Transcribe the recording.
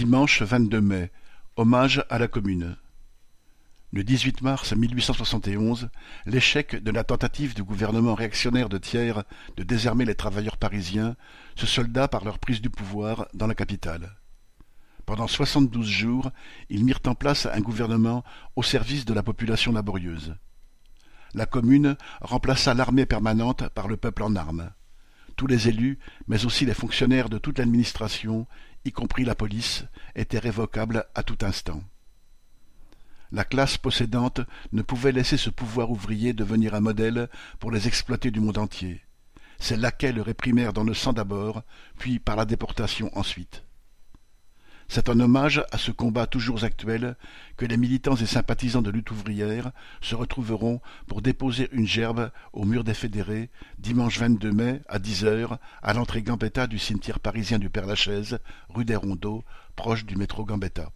Dimanche vingt-deux mai, hommage à la Commune. Le dix-huit mars mille huit cent soixante et onze, l'échec de la tentative du gouvernement réactionnaire de Thiers de désarmer les travailleurs parisiens se solda par leur prise du pouvoir dans la capitale. Pendant soixante-douze jours, ils mirent en place un gouvernement au service de la population laborieuse. La Commune remplaça l'armée permanente par le peuple en armes. Tous les élus, mais aussi les fonctionnaires de toute l'administration, y compris la police, étaient révocables à tout instant. La classe possédante ne pouvait laisser ce pouvoir ouvrier devenir un modèle pour les exploiter du monde entier. C'est laquelle le réprimèrent dans le sang d'abord, puis par la déportation ensuite. C'est en hommage à ce combat toujours actuel que les militants et sympathisants de lutte ouvrière se retrouveront pour déposer une gerbe au mur des fédérés dimanche 22 mai à 10 heures à l'entrée Gambetta du cimetière parisien du Père-Lachaise, rue des Rondeaux, proche du métro Gambetta.